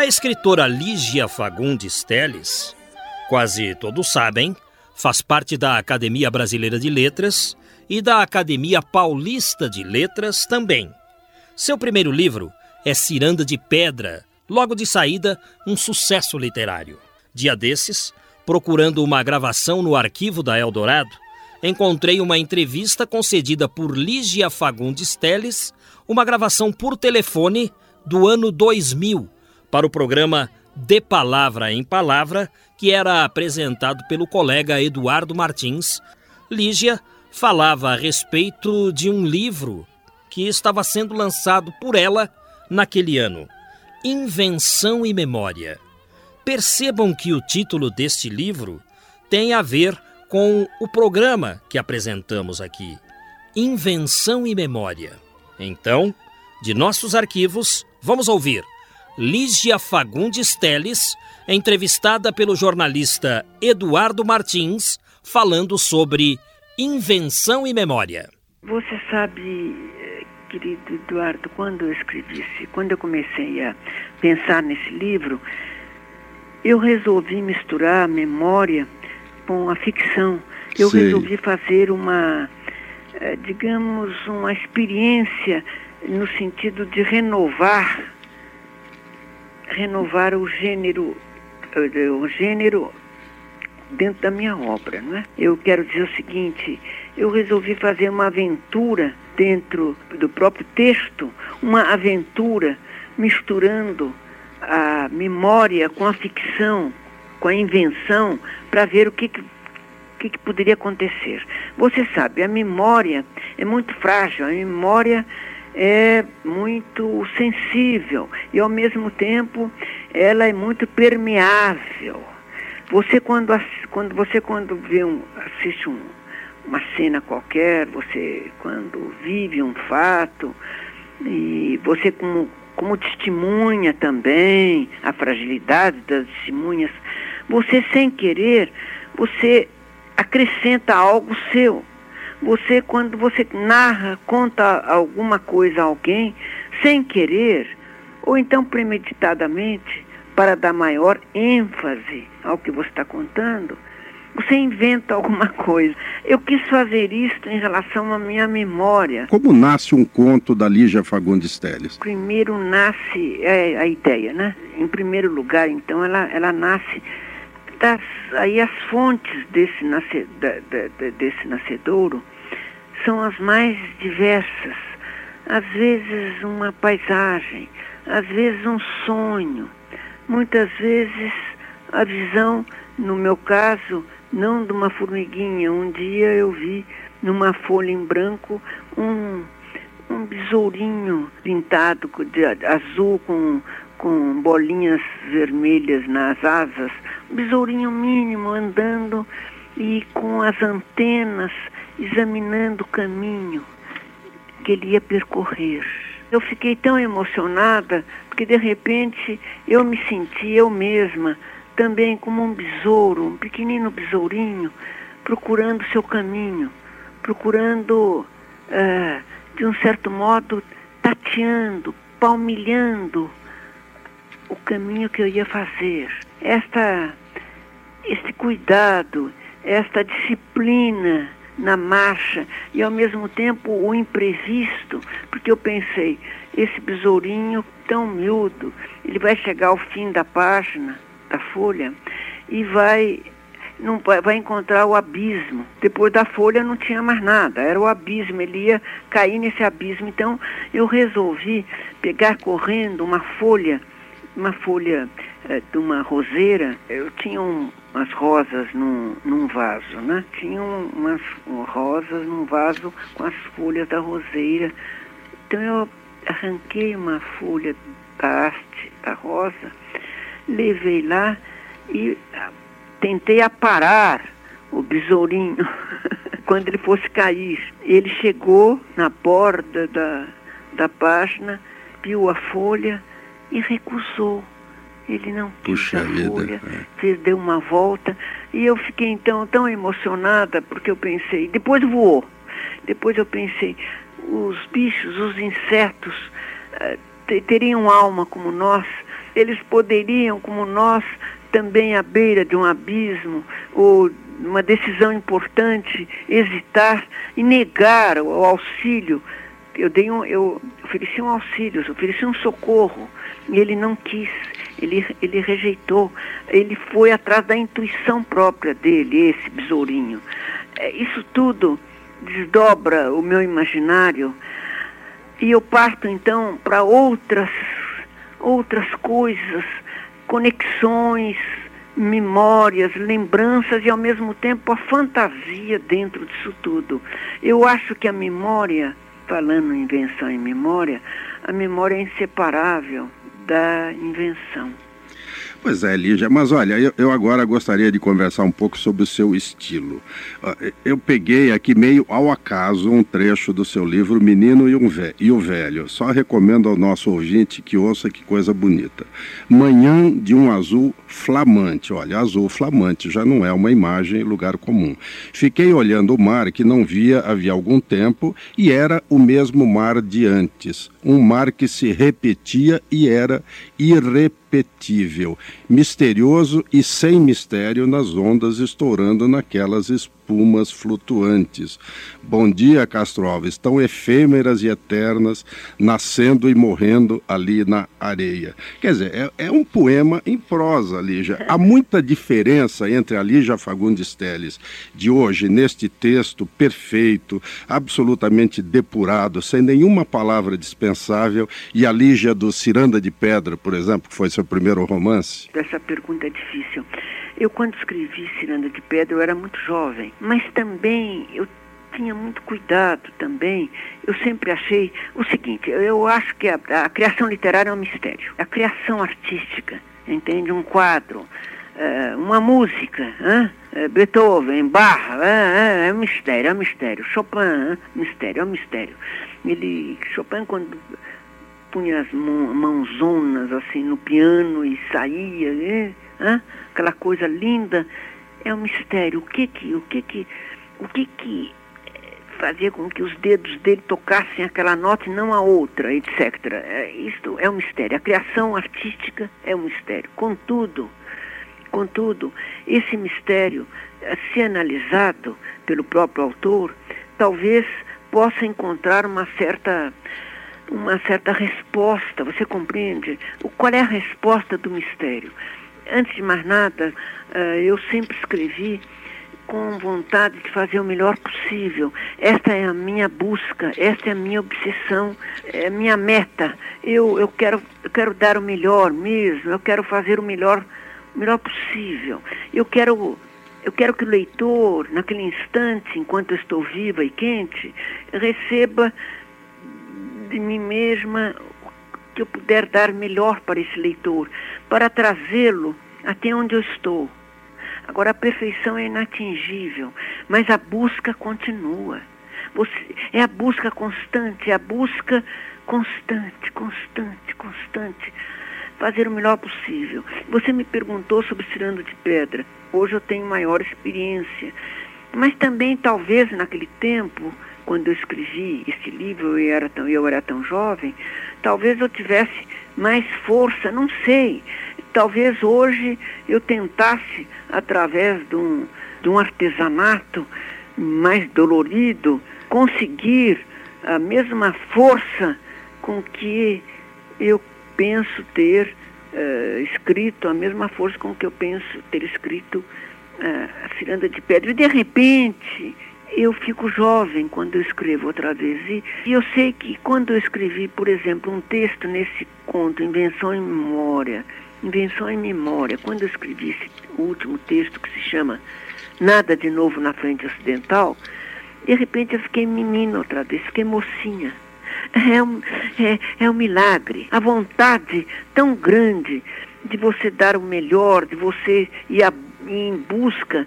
A escritora Lígia Fagundes Teles, quase todos sabem, faz parte da Academia Brasileira de Letras e da Academia Paulista de Letras também. Seu primeiro livro é Ciranda de Pedra, logo de saída, um sucesso literário. Dia desses, procurando uma gravação no arquivo da Eldorado, encontrei uma entrevista concedida por Lígia Fagundes Teles, uma gravação por telefone do ano 2000 para o programa De Palavra em Palavra, que era apresentado pelo colega Eduardo Martins. Lígia falava a respeito de um livro que estava sendo lançado por ela naquele ano: Invenção e Memória. Percebam que o título deste livro tem a ver com o programa que apresentamos aqui: Invenção e Memória. Então, de nossos arquivos, vamos ouvir Lígia Fagundes Teles, entrevistada pelo jornalista Eduardo Martins, falando sobre invenção e memória. Você sabe, querido Eduardo, quando eu escrevi, quando eu comecei a pensar nesse livro, eu resolvi misturar a memória com a ficção. Eu Sim. resolvi fazer uma, eh, digamos, uma experiência no sentido de renovar renovar o gênero, eh, o gênero dentro da minha obra, não é? Eu quero dizer o seguinte, eu resolvi fazer uma aventura dentro do próprio texto, uma aventura misturando a memória com a ficção, com a invenção, para ver o que, que, que, que poderia acontecer. Você sabe, a memória é muito frágil, a memória é muito sensível e ao mesmo tempo ela é muito permeável. Você quando, quando você quando vê um, assiste um, uma cena qualquer, você quando vive um fato e você como como testemunha também a fragilidade das testemunhas, você sem querer, você acrescenta algo seu. Você, quando você narra, conta alguma coisa a alguém, sem querer, ou então premeditadamente, para dar maior ênfase ao que você está contando, você inventa alguma coisa. Eu quis fazer isso em relação à minha memória. Como nasce um conto da Lígia Fagundes Telles? Primeiro nasce é, a ideia, né? Em primeiro lugar, então, ela, ela nasce das, aí as fontes desse, nasce, da, da, desse nascedouro são as mais diversas. Às vezes uma paisagem, às vezes um sonho, muitas vezes a visão, no meu caso, não de uma formiguinha. Um dia eu vi numa folha em branco um, um besourinho pintado de azul com, com bolinhas vermelhas nas asas, um besourinho mínimo andando e com as antenas examinando o caminho que ele ia percorrer. Eu fiquei tão emocionada porque de repente eu me senti eu mesma também como um besouro, um pequenino besourinho, procurando seu caminho, procurando, uh, de um certo modo, tateando, palmilhando o caminho que eu ia fazer. Esta, este cuidado, esta disciplina na marcha e ao mesmo tempo o imprevisto, porque eu pensei, esse besourinho tão miúdo, ele vai chegar ao fim da página, da folha, e vai não vai encontrar o abismo. Depois da folha não tinha mais nada, era o abismo, ele ia cair nesse abismo. Então eu resolvi pegar correndo uma folha uma folha é, de uma roseira, eu tinha um, umas rosas num, num vaso, né? Tinha umas rosas num vaso com as folhas da roseira. Então eu arranquei uma folha da haste da rosa, levei lá e ah, tentei aparar o besourinho quando ele fosse cair. Ele chegou na borda da, da página, viu a folha e recusou. Ele não quis a vida, folha, é. fez, deu uma volta. E eu fiquei então tão emocionada, porque eu pensei, depois voou. Depois eu pensei, os bichos, os insetos, uh, teriam alma como nós, eles poderiam, como nós, também à beira de um abismo ou uma decisão importante, hesitar e negar o auxílio. Eu, dei um, eu ofereci um auxílio, ofereci um socorro, e ele não quis, ele, ele rejeitou, ele foi atrás da intuição própria dele, esse besourinho. É, isso tudo desdobra o meu imaginário e eu parto então para outras, outras coisas, conexões, memórias, lembranças e ao mesmo tempo a fantasia dentro disso tudo. Eu acho que a memória, falando em invenção e memória, a memória é inseparável da invenção. Pois é, Lígia, mas olha, eu, eu, agora gostaria de conversar um pouco sobre o seu estilo. Eu peguei aqui meio ao acaso um trecho do seu livro Menino e, um e o Velho. Só recomendo ao nosso ouvinte que ouça que coisa bonita. Manhã de um azul flamante. Olha, azul flamante já não é uma imagem lugar comum. Fiquei olhando o mar que não via havia algum tempo e era o mesmo mar de antes. Um mar que se repetia e era irrepetível, misterioso e sem mistério nas ondas estourando naquelas espumas flutuantes. Bom dia, Castro Alves, tão efêmeras e eternas, nascendo e morrendo ali na areia. Quer dizer, é, é um poema em prosa, Lígia. Há muita diferença entre a Lígia Fagundes Telles de hoje, neste texto perfeito, absolutamente depurado, sem nenhuma palavra dispensável, e a Lígia do Ciranda de Pedra, por exemplo, que foi seu primeiro romance? Essa pergunta é difícil. Eu, quando escrevi Ciranda de Pedra, eu era muito jovem, mas também eu tinha muito cuidado também. Eu sempre achei o seguinte: eu acho que a, a criação literária é um mistério. A criação artística, entende? Um quadro, uh, uma música, uh, Beethoven, Bach, uh, é um mistério, é um mistério. Chopin, mistério, é um mistério. Ele, Chopin, quando punha as mãozonas assim no piano e saía, aquela coisa linda, é um mistério. O que que, o que que, o que que eh, fazia com que os dedos dele tocassem aquela nota e não a outra, etc. É, isto é um mistério. A criação artística é um mistério. Contudo, contudo, esse mistério, eh, se analisado pelo próprio autor, talvez possa encontrar uma certa uma certa resposta, você compreende? Qual é a resposta do mistério? Antes de mais nada, eh, eu sempre escrevi com vontade de fazer o melhor possível. Esta é a minha busca, esta é a minha obsessão, é a minha meta. Eu, eu, quero, eu quero dar o melhor mesmo, eu quero fazer o melhor, o melhor possível. Eu quero, eu quero que o leitor, naquele instante, enquanto eu estou viva e quente, receba de mim mesma que eu puder dar melhor para esse leitor, para trazê-lo até onde eu estou. Agora, a perfeição é inatingível, mas a busca continua. Você, é a busca constante, é a busca constante, constante, constante. Fazer o melhor possível. Você me perguntou sobre Cirando de Pedra. Hoje eu tenho maior experiência. Mas também, talvez, naquele tempo, quando eu escrevi esse livro, eu era tão, eu era tão jovem, talvez eu tivesse mais força, não sei. Talvez hoje eu tentasse, através de um, de um artesanato mais dolorido, conseguir a mesma força com que eu penso ter uh, escrito, a mesma força com que eu penso ter escrito uh, a Ciranda de Pedra. E de repente, eu fico jovem quando eu escrevo outra vez. E, e, eu sei que quando eu escrevi, por exemplo, um texto nesse conto, Invenção em Memória, Invenção em Memória, quando eu escrevi esse último texto que se chama Nada de Novo na Frente Ocidental, de repente eu fiquei menina outra vez, fiquei mocinha. É um, é, é um milagre. A vontade tão grande de você dar o melhor, de você ir, a, ir em busca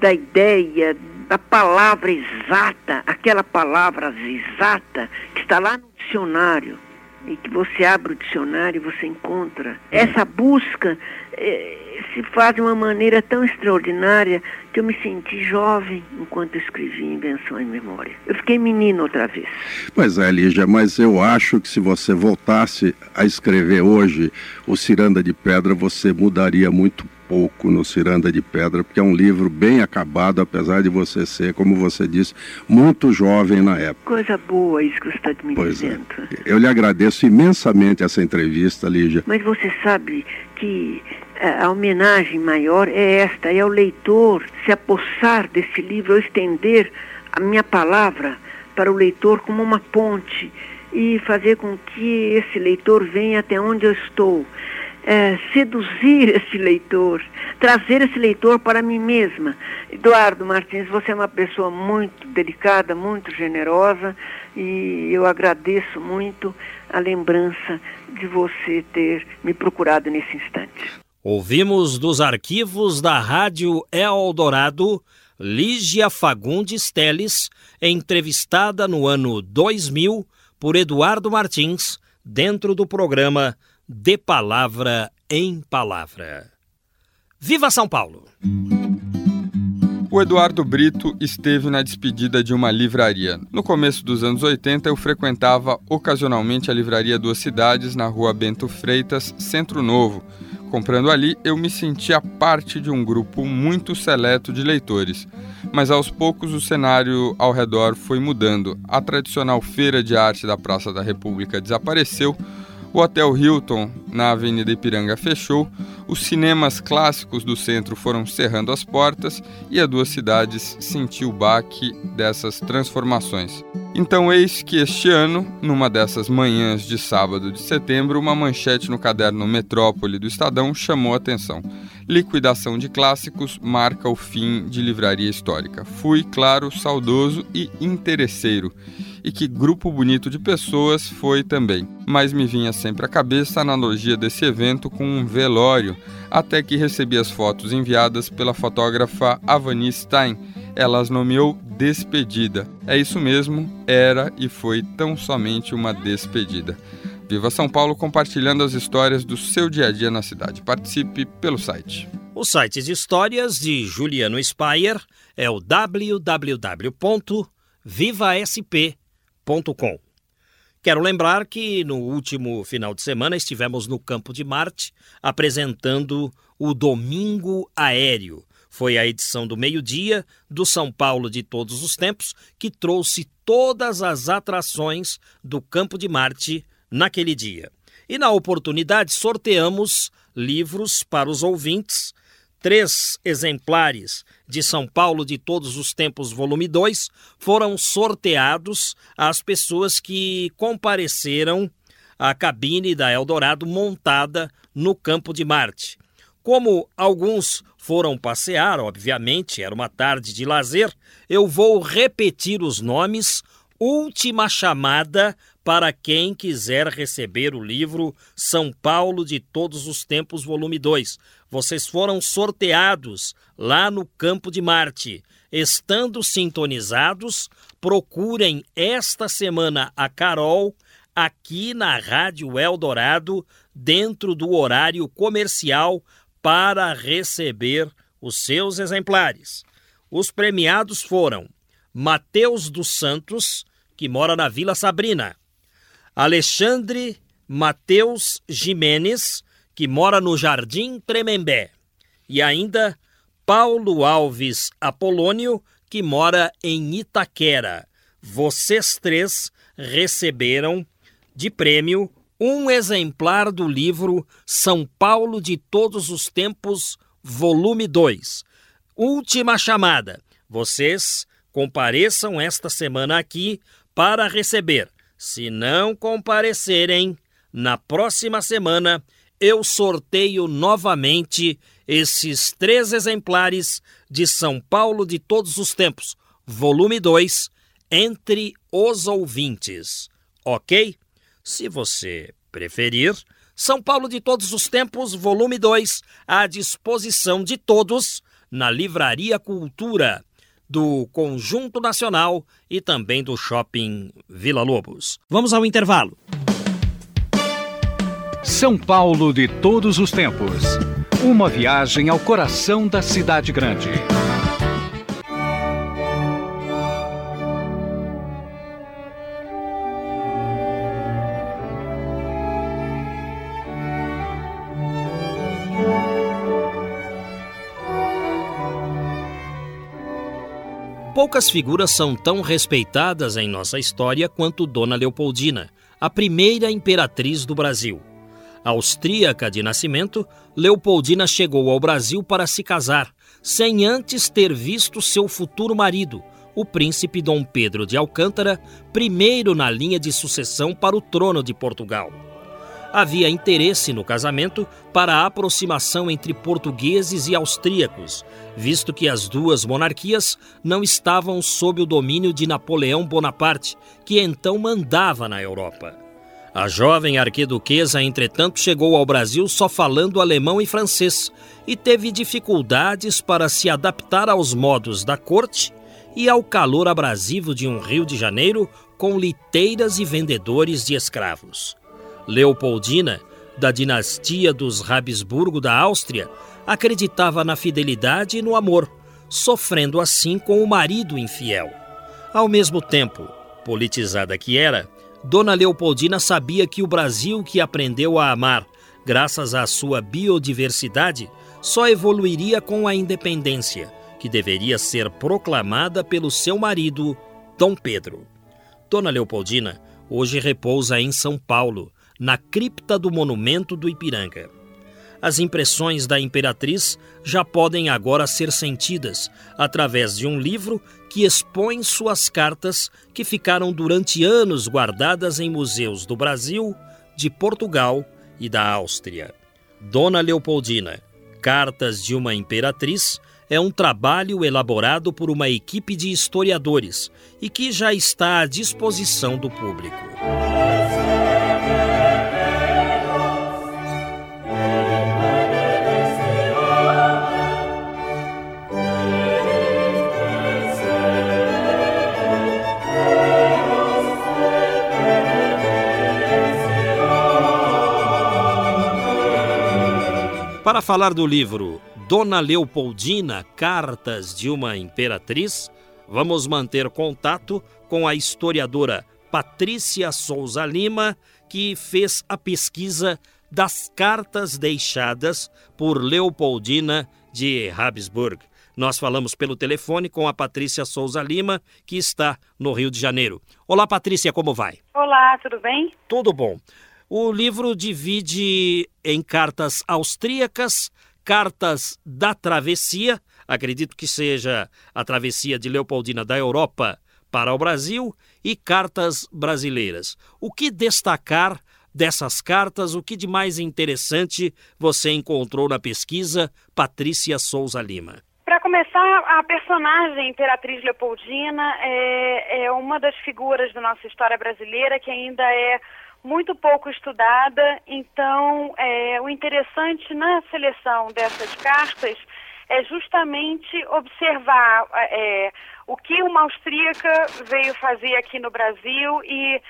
da ideia, da palavra exata, aquela palavra exata que está lá no dicionário e que você abre o dicionário e você encontra. Essa busca eh, se faz de uma maneira tão extraordinária que eu me senti jovem enquanto escrevi Invenção em Memória. Eu fiquei menino outra vez. Pois é, Lígia, mas eu acho que se você voltasse a escrever hoje o Ciranda de Pedra, você mudaria muito pouco no Ciranda de Pedra, porque é um livro bem acabado, apesar de você ser, como você disse, muito jovem na época. Coisa boa isso que você está me pois é. dizendo. É. Eu lhe agradeço imensamente essa entrevista, Lígia. Mas você sabe que é, a homenagem maior é esta, é o leitor se apossar desse livro, ou estender a minha palavra para o leitor como uma ponte e fazer com que esse leitor venha até onde eu estou é, seduzir esse leitor, trazer esse leitor para mim mesma. Eduardo Martins, você é uma pessoa muito delicada, muito generosa e eu agradeço muito a lembrança de você ter me procurado nesse instante. Ouvimos dos arquivos da Rádio Eldorado Lígia Fagundes Teles, entrevistada no ano 2000 por Eduardo Martins, dentro do programa de palavra em palavra. Viva São Paulo! O Eduardo Brito esteve na despedida de uma livraria. No começo dos anos 80, eu frequentava ocasionalmente a livraria Duas Cidades, na rua Bento Freitas, Centro Novo. Comprando ali, eu me sentia parte de um grupo muito seleto de leitores. Mas aos poucos o cenário ao redor foi mudando. A tradicional feira de arte da Praça da República desapareceu o Hotel Hilton, na Avenida Ipiranga, fechou, os cinemas clássicos do centro foram cerrando as portas e a duas cidades sentiu o baque dessas transformações. Então, eis que este ano, numa dessas manhãs de sábado de setembro, uma manchete no caderno Metrópole do Estadão chamou a atenção. Liquidação de clássicos marca o fim de livraria histórica. Fui, claro, saudoso e interesseiro e que grupo bonito de pessoas foi também. Mas me vinha sempre à cabeça a analogia desse evento com um velório, até que recebi as fotos enviadas pela fotógrafa Avani Stein. Ela as nomeou despedida. É isso mesmo, era e foi tão somente uma despedida. Viva São Paulo compartilhando as histórias do seu dia a dia na cidade. Participe pelo site. O site de histórias de Juliano Spayer é o www.vivasp.com Quero lembrar que no último final de semana estivemos no Campo de Marte apresentando o Domingo Aéreo. Foi a edição do meio-dia do São Paulo de todos os tempos que trouxe todas as atrações do Campo de Marte naquele dia. E na oportunidade sorteamos livros para os ouvintes Três exemplares de São Paulo de Todos os Tempos, volume 2, foram sorteados às pessoas que compareceram à cabine da Eldorado montada no Campo de Marte. Como alguns foram passear, obviamente, era uma tarde de lazer, eu vou repetir os nomes. Última chamada para quem quiser receber o livro São Paulo de Todos os Tempos, volume 2. Vocês foram sorteados lá no Campo de Marte. Estando sintonizados, procurem esta semana a Carol aqui na Rádio Eldorado, dentro do horário comercial, para receber os seus exemplares. Os premiados foram Mateus dos Santos, que mora na Vila Sabrina, Alexandre Mateus Jimenez, que mora no Jardim Tremembé, e ainda Paulo Alves Apolônio, que mora em Itaquera. Vocês três receberam de prêmio um exemplar do livro São Paulo de Todos os Tempos, volume 2. Última chamada. Vocês compareçam esta semana aqui para receber. Se não comparecerem, na próxima semana eu sorteio novamente esses três exemplares de São Paulo de Todos os Tempos, volume 2, entre os ouvintes. Ok? Se você preferir, São Paulo de Todos os Tempos, volume 2, à disposição de todos na Livraria Cultura do Conjunto Nacional e também do Shopping Vila Lobos. Vamos ao intervalo. São Paulo de todos os tempos. Uma viagem ao coração da cidade grande. Poucas figuras são tão respeitadas em nossa história quanto Dona Leopoldina, a primeira imperatriz do Brasil. Austríaca de nascimento, Leopoldina chegou ao Brasil para se casar, sem antes ter visto seu futuro marido, o príncipe Dom Pedro de Alcântara, primeiro na linha de sucessão para o trono de Portugal havia interesse no casamento para a aproximação entre portugueses e austríacos, visto que as duas monarquias não estavam sob o domínio de Napoleão Bonaparte, que então mandava na Europa. A jovem arquiduquesa, entretanto, chegou ao Brasil só falando alemão e francês e teve dificuldades para se adaptar aos modos da corte e ao calor abrasivo de um Rio de Janeiro com liteiras e vendedores de escravos. Leopoldina, da dinastia dos Habsburgo da Áustria, acreditava na fidelidade e no amor, sofrendo assim com o marido infiel. Ao mesmo tempo, politizada que era, Dona Leopoldina sabia que o Brasil que aprendeu a amar, graças à sua biodiversidade, só evoluiria com a independência, que deveria ser proclamada pelo seu marido, Dom Pedro. Dona Leopoldina hoje repousa em São Paulo, na cripta do monumento do Ipiranga. As impressões da imperatriz já podem agora ser sentidas através de um livro que expõe suas cartas que ficaram durante anos guardadas em museus do Brasil, de Portugal e da Áustria. Dona Leopoldina, Cartas de uma Imperatriz, é um trabalho elaborado por uma equipe de historiadores e que já está à disposição do público. Para falar do livro Dona Leopoldina, Cartas de uma Imperatriz, vamos manter contato com a historiadora Patrícia Souza Lima, que fez a pesquisa das cartas deixadas por Leopoldina de Habsburg. Nós falamos pelo telefone com a Patrícia Souza Lima, que está no Rio de Janeiro. Olá, Patrícia, como vai? Olá, tudo bem? Tudo bom. O livro divide em cartas austríacas, cartas da travessia, acredito que seja a travessia de Leopoldina da Europa para o Brasil, e cartas brasileiras. O que destacar dessas cartas? O que de mais interessante você encontrou na pesquisa, Patrícia Souza Lima? Para começar, a personagem Imperatriz Leopoldina é, é uma das figuras da nossa história brasileira que ainda é muito pouco estudada, então é, o interessante na seleção dessas cartas é justamente observar é, o que uma austríaca veio fazer aqui no Brasil e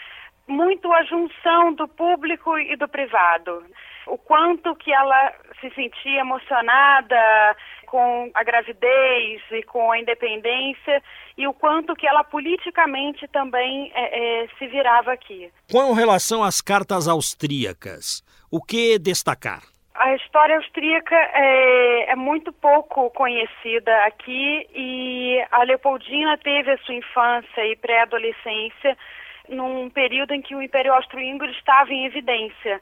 muito a junção do público e do privado. O quanto que ela se sentia emocionada com a gravidez e com a independência e o quanto que ela politicamente também é, é, se virava aqui. Com relação às cartas austríacas, o que destacar? A história austríaca é, é, muito pouco conhecida aqui e a Leopoldina teve a sua infância e pré-adolescência num período em que o Império Austro-Húngaro estava em evidência.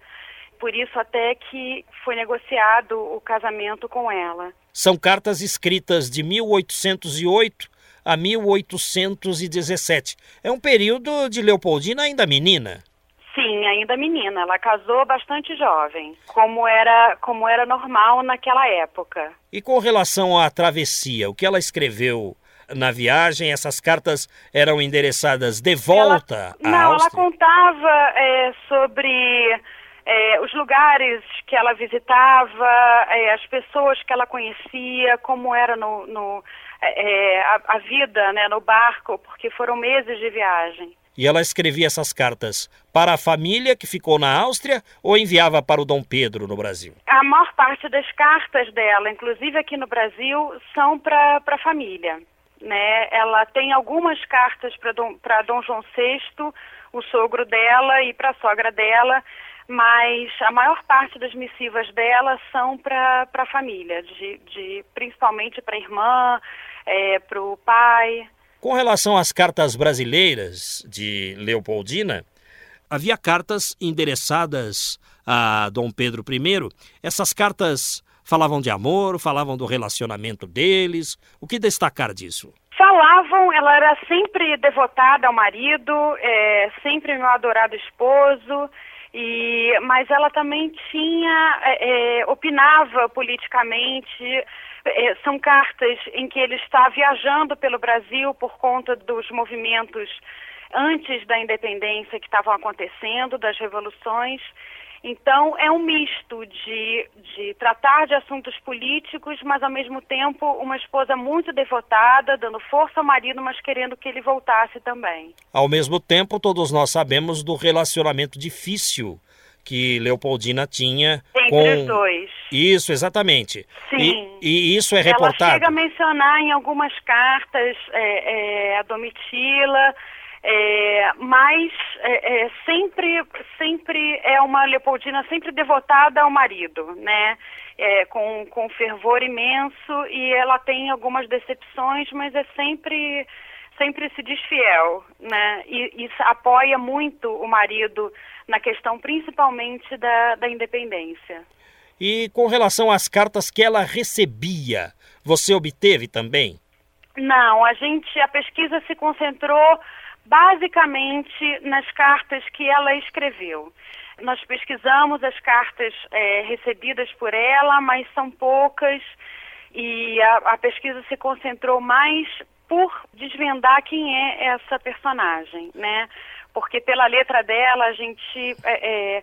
Por isso até que foi negociado o casamento com ela. São cartas escritas de 1808 a 1817. É um período de Leopoldina ainda menina. Sim, ainda menina. Ela casou bastante jovem, como era, como era normal naquela época. E com relação à travessia, o que ela escreveu na viagem? Essas cartas eram endereçadas de volta ela, à não, Áustria? Não, ela contava é, sobre é, os lugares que ela visitava, é, as pessoas que ela conhecia, como era no, no é, é, a, a, vida né, no barco, porque foram meses de viagem. E ela escrevia essas cartas para a família que ficou na Áustria ou enviava para o Dom Pedro no Brasil? A maior parte das cartas dela, inclusive aqui no Brasil, são para a família. Né? Ela tem algumas cartas para Dom, Dom João VI, o sogro dela, e para a sogra dela, mas a maior parte das missivas dela são para a família, de, de, principalmente para a irmã, é, para o pai. Com relação às cartas brasileiras de Leopoldina, havia cartas endereçadas a Dom Pedro I. Essas cartas falavam de amor, falavam do relacionamento deles. O que destacar disso? Falavam, ela era sempre devotada ao marido, é, sempre meu adorado esposo. E, mas ela também tinha, é, é, opinava politicamente. É, são cartas em que ele está viajando pelo Brasil por conta dos movimentos antes da independência que estavam acontecendo, das revoluções. Então, é um misto de, de tratar de assuntos políticos, mas ao mesmo tempo uma esposa muito devotada, dando força ao marido, mas querendo que ele voltasse também. Ao mesmo tempo, todos nós sabemos do relacionamento difícil que Leopoldina tinha Entre com os dois. Isso, exatamente. Sim. E, e isso é reportado. Ela chega a mencionar em algumas cartas é, é, a Domitila é, mas é, é, sempre, sempre é uma Leopoldina sempre devotada ao marido, né? É, com, com fervor imenso e ela tem algumas decepções, mas é sempre sempre se diz fiel, né? E, e apoia muito o marido na questão principalmente da, da independência. E com relação às cartas que ela recebia, você obteve também? Não, a gente a pesquisa se concentrou basicamente nas cartas que ela escreveu. Nós pesquisamos as cartas é, recebidas por ela, mas são poucas e a, a, pesquisa se concentrou mais por desvendar quem é essa personagem, né? Porque pela letra dela a gente é, é,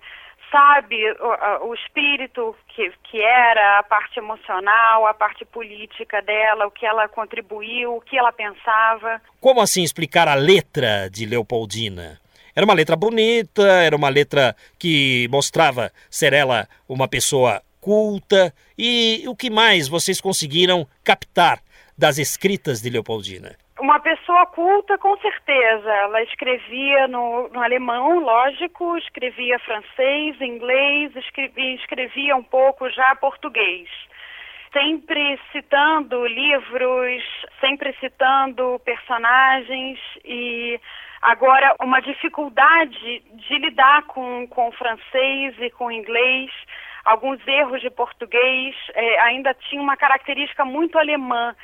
sabe o, o espírito que, que era, a parte emocional, a parte política dela, o que ela contribuiu, o que ela pensava. Como assim explicar a letra de Leopoldina? Era uma letra bonita, era uma letra que mostrava ser ela uma pessoa culta. E o que mais vocês conseguiram captar das escritas de Leopoldina? Uma pessoa culta, com certeza. Ela escrevia no, no alemão, lógico, escrevia francês, inglês, escrevia, escrevia um pouco já português. Sempre citando livros, sempre citando personagens e agora uma dificuldade de lidar com, com o francês e com o inglês alguns erros de português, é, ainda tinha uma característica muito alemã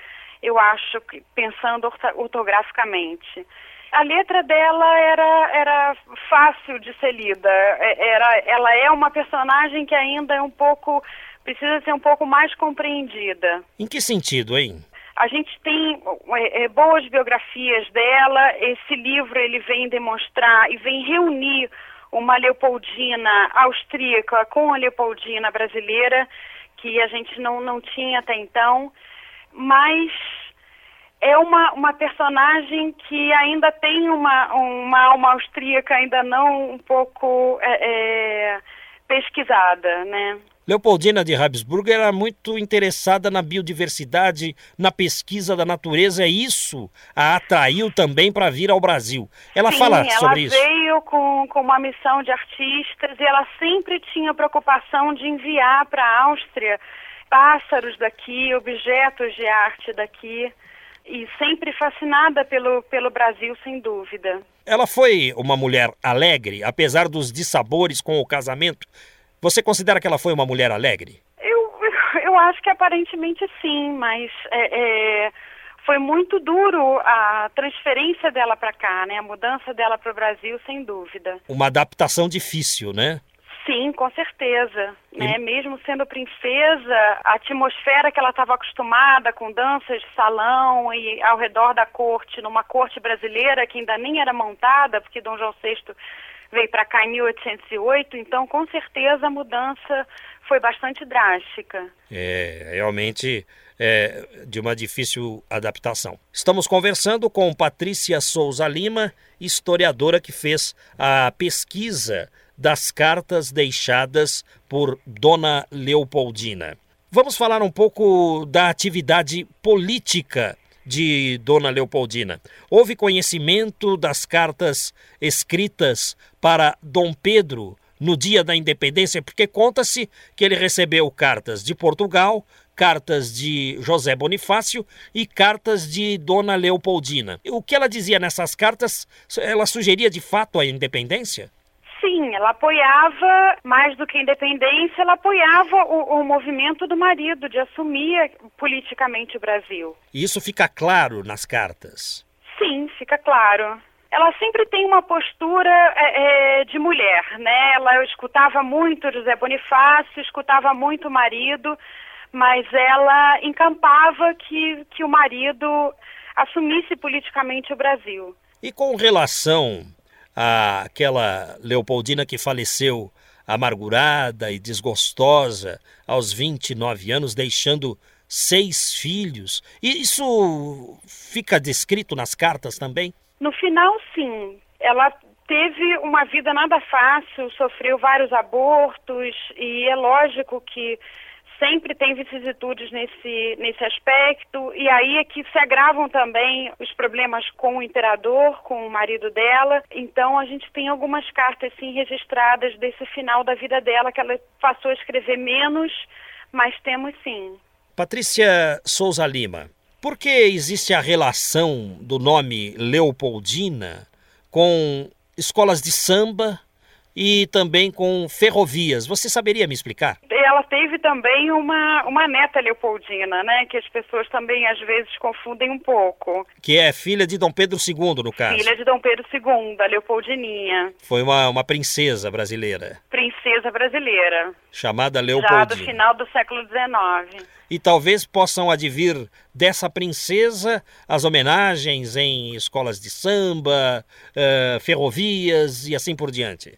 eu acho, que pensando ortograficamente. A letra dela era, era fácil de ser lida. É, era, ela é uma personagem que ainda é um pouco. precisa ser um pouco mais compreendida. Em que sentido, hein? A gente tem é, é, boas biografias dela. Esse livro ele vem demonstrar e vem reunir uma Leopoldina austríaca com a Leopoldina brasileira, que a gente não, não tinha até então mas é uma, uma personagem que ainda tem uma, uma alma austríaca ainda não um pouco é, é, pesquisada, né? Leopoldina de Habsburg era muito interessada na biodiversidade, na pesquisa da natureza, e isso a atraiu também para vir ao Brasil. Ela Sim, fala sobre isso. Ela veio com, com uma missão de artistas e ela sempre tinha preocupação de enviar para a Áustria pássaros daqui, objetos de arte daqui e sempre fascinada pelo, pelo Brasil, sem dúvida. Ela foi uma mulher alegre, apesar dos dissabores com o casamento. Você considera que ela foi uma mulher alegre? Eu, eu acho que aparentemente sim, mas é, é, foi muito duro a transferência dela para cá, né? A mudança dela para o Brasil, sem dúvida. Uma adaptação difícil, né? Sim, com certeza. Né? Mesmo sendo princesa, a atmosfera que ela estava acostumada com danças de salão e ao redor da corte, numa corte brasileira que ainda nem era montada, porque Dom João VI veio para cá em 1808, então com certeza a mudança foi bastante drástica. É, realmente é, de uma difícil adaptação. Estamos conversando com Patrícia Souza Lima, historiadora que fez a pesquisa das cartas deixadas por Dona Leopoldina. Vamos falar um pouco da atividade política de Dona Leopoldina. Houve conhecimento das cartas escritas para Dom Pedro no dia da independência, porque conta-se que ele recebeu cartas de Portugal, cartas de José Bonifácio e cartas de Dona Leopoldina. O que ela dizia nessas cartas? Ela sugeria de fato a independência? Sim, ela apoiava, mais do que a independência, ela apoiava o, o movimento do marido de assumir politicamente o Brasil. E isso fica claro nas cartas? Sim, fica claro ela sempre tem uma postura é, é, de mulher, né? Ela escutava muito José Bonifácio, escutava muito o marido, mas ela encampava que, que o marido assumisse politicamente o Brasil. E com relação àquela Leopoldina que faleceu amargurada e desgostosa aos 29 anos, deixando seis filhos, e isso fica descrito nas cartas também? No final, sim. Ela teve uma vida nada fácil, sofreu vários abortos e é lógico que sempre tem vicissitudes nesse, nesse aspecto, e aí é que se agravam também os problemas com o imperador, com o marido dela. Então a gente tem algumas cartas sim registradas desse final da vida dela, que ela passou a escrever menos, mas temos sim. Patrícia Souza Lima, por que existe a relação do nome Leopoldina com escolas de samba e também com ferrovias? Você saberia me explicar? Ela teve também uma, uma neta Leopoldina, né? Que as pessoas também às vezes confundem um pouco. Que é filha de Dom Pedro II, no caso. Filha de Dom Pedro II, a Leopoldininha. Foi uma, uma princesa brasileira. Princesa brasileira. Chamada Leopoldina. Já do final do século XIX e talvez possam advir dessa princesa as homenagens em escolas de samba, uh, ferrovias e assim por diante?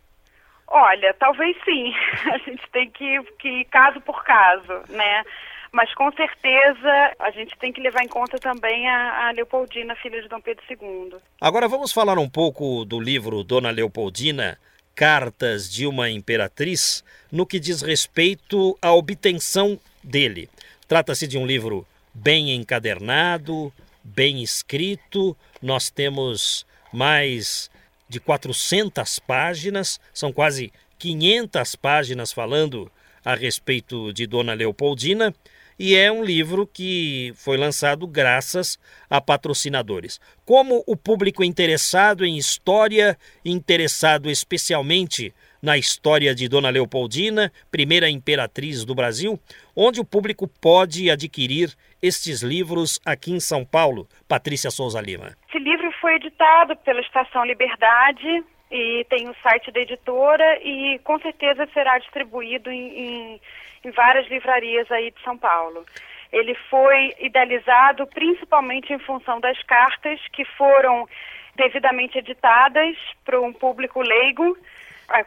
Olha, talvez sim. A gente tem que, que ir caso por caso, né? Mas com certeza a gente tem que levar em conta também a, a, Leopoldina, filha de Dom Pedro II. Agora vamos falar um pouco do livro Dona Leopoldina, Cartas de uma Imperatriz, no que diz respeito à obtenção dele. Trata-se de um livro bem encadernado, bem escrito. Nós temos mais de 400 páginas, são quase 500 páginas falando a respeito de Dona Leopoldina, e é um livro que foi lançado graças a patrocinadores. Como o público interessado em história, interessado especialmente na história de Dona Leopoldina, primeira imperatriz do Brasil, onde o público pode adquirir estes livros aqui em São Paulo. Patrícia Souza Lima. Esse livro foi editado pela Estação Liberdade e tem o site da editora e com certeza será distribuído em, em, em várias livrarias aí de São Paulo. Ele foi idealizado principalmente em função das cartas que foram devidamente editadas para um público leigo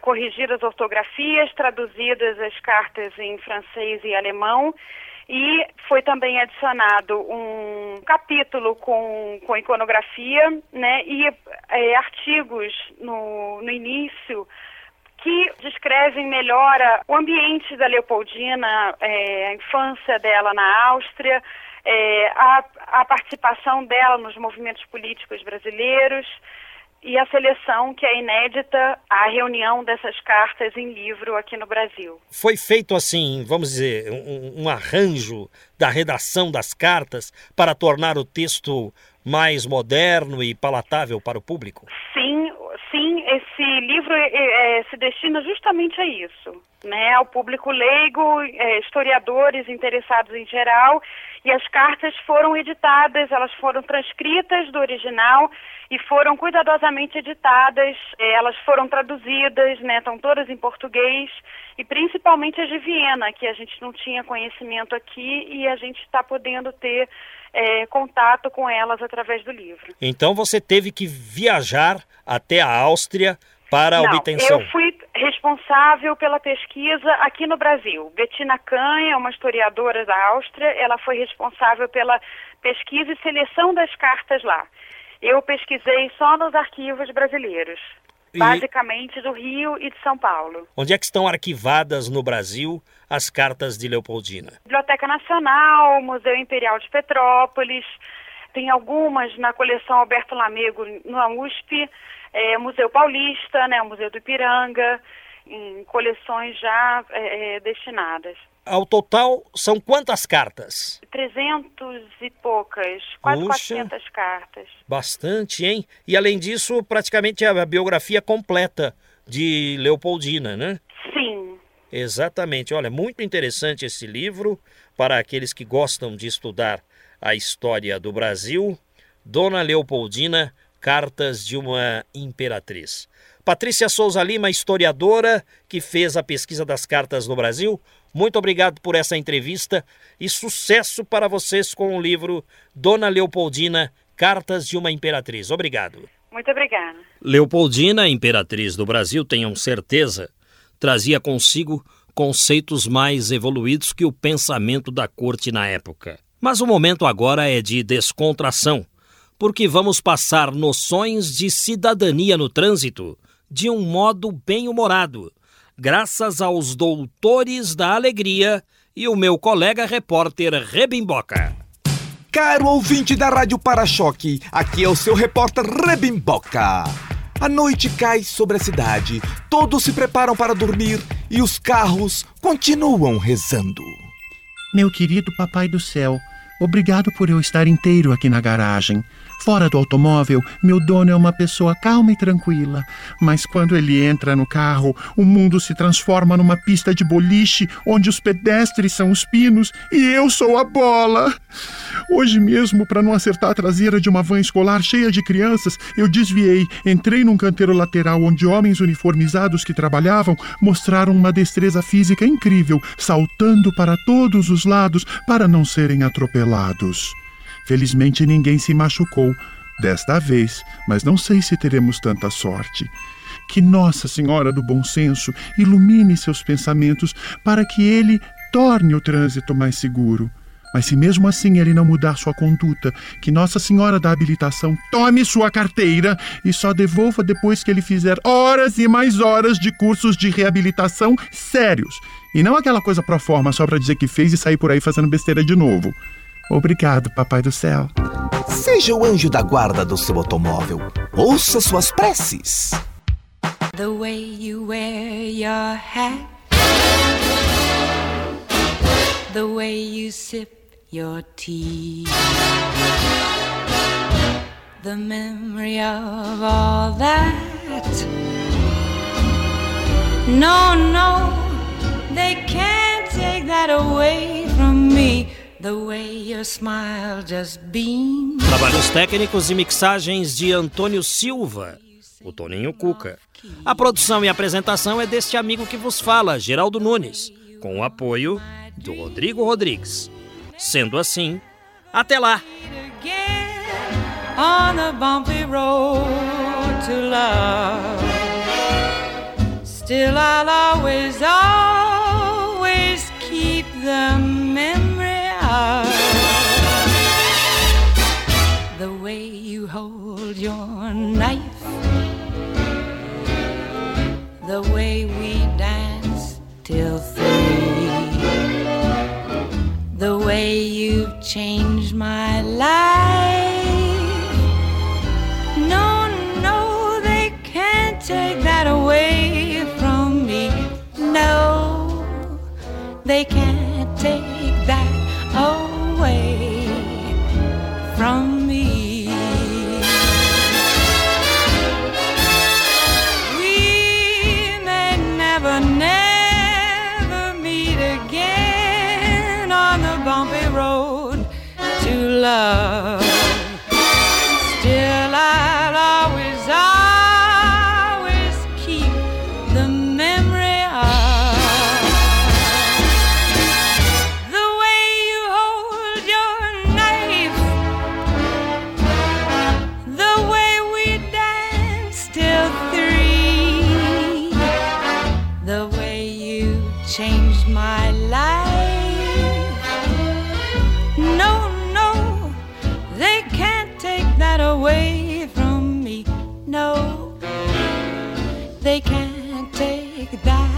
corrigidas ortografias, traduzidas as cartas em francês e alemão, e foi também adicionado um capítulo com, com iconografia né, e é, artigos no, no início que descrevem melhor o ambiente da Leopoldina, é, a infância dela na Áustria, é, a, a participação dela nos movimentos políticos brasileiros, e a seleção, que é inédita, a reunião dessas cartas em livro aqui no Brasil. Foi feito assim, vamos dizer, um, um arranjo da redação das cartas para tornar o texto mais moderno e palatável para o público? Sim, livro é, se destina justamente a isso, né, ao público leigo, é, historiadores interessados em geral, e as cartas foram editadas, elas foram transcritas do original e foram cuidadosamente editadas, elas foram traduzidas, né, estão todas em português, e principalmente as de Viena, que a gente não tinha conhecimento aqui e a gente está podendo ter é, contato com elas através do livro. Então você teve que viajar até a Áustria para a Não, obtenção? Eu fui responsável pela pesquisa aqui no Brasil. Bettina Kahn é uma historiadora da Áustria, ela foi responsável pela pesquisa e seleção das cartas lá. Eu pesquisei só nos arquivos brasileiros, e... basicamente do Rio e de São Paulo. Onde é que estão arquivadas no Brasil as cartas de Leopoldina? Biblioteca Nacional, Museu Imperial de Petrópolis, tem algumas na coleção Alberto Lamego na USP, é, Museu Paulista, né, Museu do Ipiranga, em coleções já é, é destinadas. Ao total, são quantas cartas? 300 e poucas, quase Puxa, 400 cartas. Bastante, hein? E além disso, praticamente a biografia completa de Leopoldina, né? Sim. Exatamente. Olha, muito interessante esse livro para aqueles que gostam de estudar a história do Brasil. Dona Leopoldina, Cartas de uma Imperatriz. Patrícia Souza Lima, historiadora que fez a pesquisa das cartas no Brasil, muito obrigado por essa entrevista e sucesso para vocês com o livro Dona Leopoldina, Cartas de uma Imperatriz. Obrigado. Muito obrigada. Leopoldina, imperatriz do Brasil, tenham certeza, trazia consigo conceitos mais evoluídos que o pensamento da corte na época. Mas o momento agora é de descontração porque vamos passar noções de cidadania no trânsito de um modo bem-humorado, graças aos doutores da alegria e o meu colega repórter Rebimboca. Caro ouvinte da Rádio Para-Choque, aqui é o seu repórter Rebimboca. A noite cai sobre a cidade, todos se preparam para dormir e os carros continuam rezando. Meu querido Papai do Céu, obrigado por eu estar inteiro aqui na garagem. Fora do automóvel, meu dono é uma pessoa calma e tranquila, mas quando ele entra no carro, o mundo se transforma numa pista de boliche onde os pedestres são os pinos e eu sou a bola. Hoje mesmo, para não acertar a traseira de uma van escolar cheia de crianças, eu desviei, entrei num canteiro lateral onde homens uniformizados que trabalhavam mostraram uma destreza física incrível, saltando para todos os lados para não serem atropelados. Felizmente ninguém se machucou desta vez, mas não sei se teremos tanta sorte. Que Nossa Senhora do Bom Senso ilumine seus pensamentos para que ele torne o trânsito mais seguro. Mas se mesmo assim ele não mudar sua conduta, que Nossa Senhora da Habilitação tome sua carteira e só devolva depois que ele fizer horas e mais horas de cursos de reabilitação sérios. E não aquela coisa pro forma só para dizer que fez e sair por aí fazendo besteira de novo. Obrigado, Papai do Céu. Seja o anjo da guarda do seu automóvel. Ouça suas preces. The way you wear your hat. The way you sip your tea. The memory of all that. No, no, they can't take that away from me. Trabalhos técnicos e mixagens de Antônio Silva, o Toninho Cuca. A produção e apresentação é deste amigo que vos fala, Geraldo Nunes, com o apoio do Rodrigo Rodrigues. Sendo assim, até lá! Still I'll always, always keep the way you hold your knife, the way we dance till three, the way you've changed my life. No, no, they can't take that away from me. No, they can't changed my life. No, no, they can't take that away from me. No, they can't take that